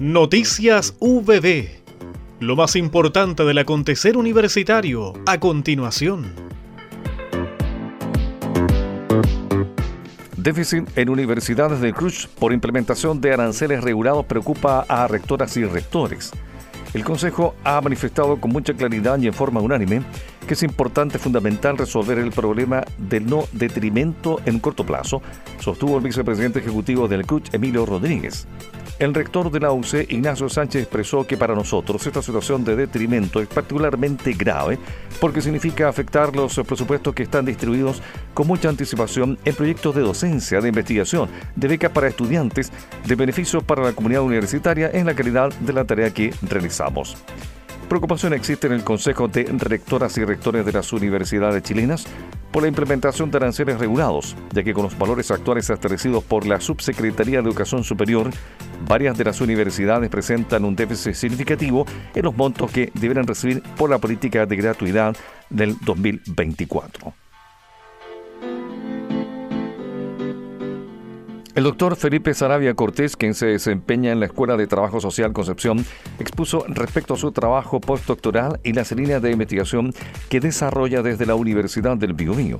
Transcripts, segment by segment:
Noticias VB. Lo más importante del acontecer universitario a continuación. Déficit en universidades de Cruz por implementación de aranceles regulados preocupa a rectoras y rectores. El Consejo ha manifestado con mucha claridad y en forma unánime que es importante, fundamental resolver el problema del no detrimento en corto plazo, sostuvo el vicepresidente ejecutivo del CRUCH, Emilio Rodríguez. El rector de la UC, Ignacio Sánchez, expresó que para nosotros esta situación de detrimento es particularmente grave porque significa afectar los presupuestos que están distribuidos con mucha anticipación en proyectos de docencia, de investigación, de becas para estudiantes, de beneficios para la comunidad universitaria en la calidad de la tarea que realizamos. Preocupación existe en el Consejo de Rectoras y Rectores de las Universidades Chilenas por la implementación de aranceles regulados, ya que con los valores actuales establecidos por la Subsecretaría de Educación Superior, varias de las universidades presentan un déficit significativo en los montos que deberán recibir por la política de gratuidad del 2024. El doctor Felipe Sarabia Cortés, quien se desempeña en la Escuela de Trabajo Social Concepción, expuso respecto a su trabajo postdoctoral y las líneas de investigación que desarrolla desde la Universidad del Biobío.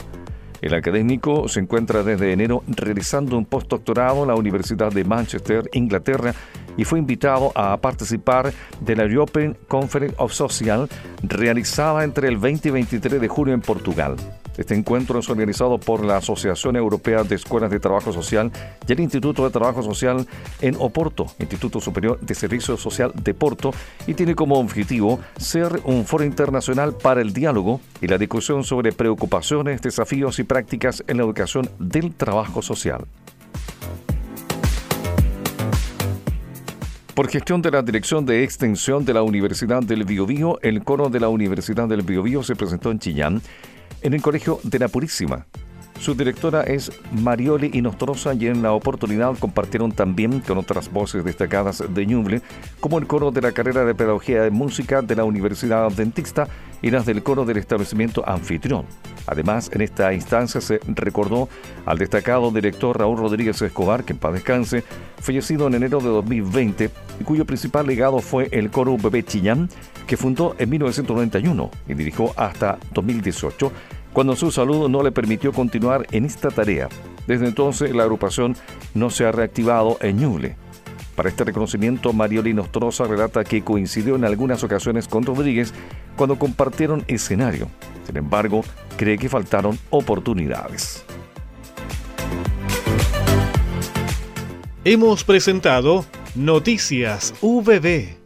El académico se encuentra desde enero realizando un postdoctorado en la Universidad de Manchester, Inglaterra, y fue invitado a participar de la European Conference of Social realizada entre el 20 y 23 de julio en Portugal. Este encuentro es organizado por la Asociación Europea de Escuelas de Trabajo Social y el Instituto de Trabajo Social en Oporto, Instituto Superior de Servicio Social de Porto, y tiene como objetivo ser un foro internacional para el diálogo y la discusión sobre preocupaciones, desafíos y prácticas en la educación del trabajo social. Por gestión de la Dirección de Extensión de la Universidad del Biobío, el coro de la Universidad del Biobío se presentó en Chillán en el Colegio de la Purísima. Su directora es Marioli Inostrosa y en la oportunidad compartieron también con otras voces destacadas de Ñuble, como el coro de la carrera de Pedagogía de Música de la Universidad Dentista y las del coro del establecimiento anfitrión. Además, en esta instancia se recordó al destacado director Raúl Rodríguez Escobar, que en paz descanse, fallecido en enero de 2020 y cuyo principal legado fue el coro Bebé Chillán, que fundó en 1991 y dirigió hasta 2018 cuando su salud no le permitió continuar en esta tarea. Desde entonces la agrupación no se ha reactivado en Ñuble. Para este reconocimiento, Marioli Nostroza relata que coincidió en algunas ocasiones con Rodríguez cuando compartieron escenario. Sin embargo, cree que faltaron oportunidades. Hemos presentado Noticias VB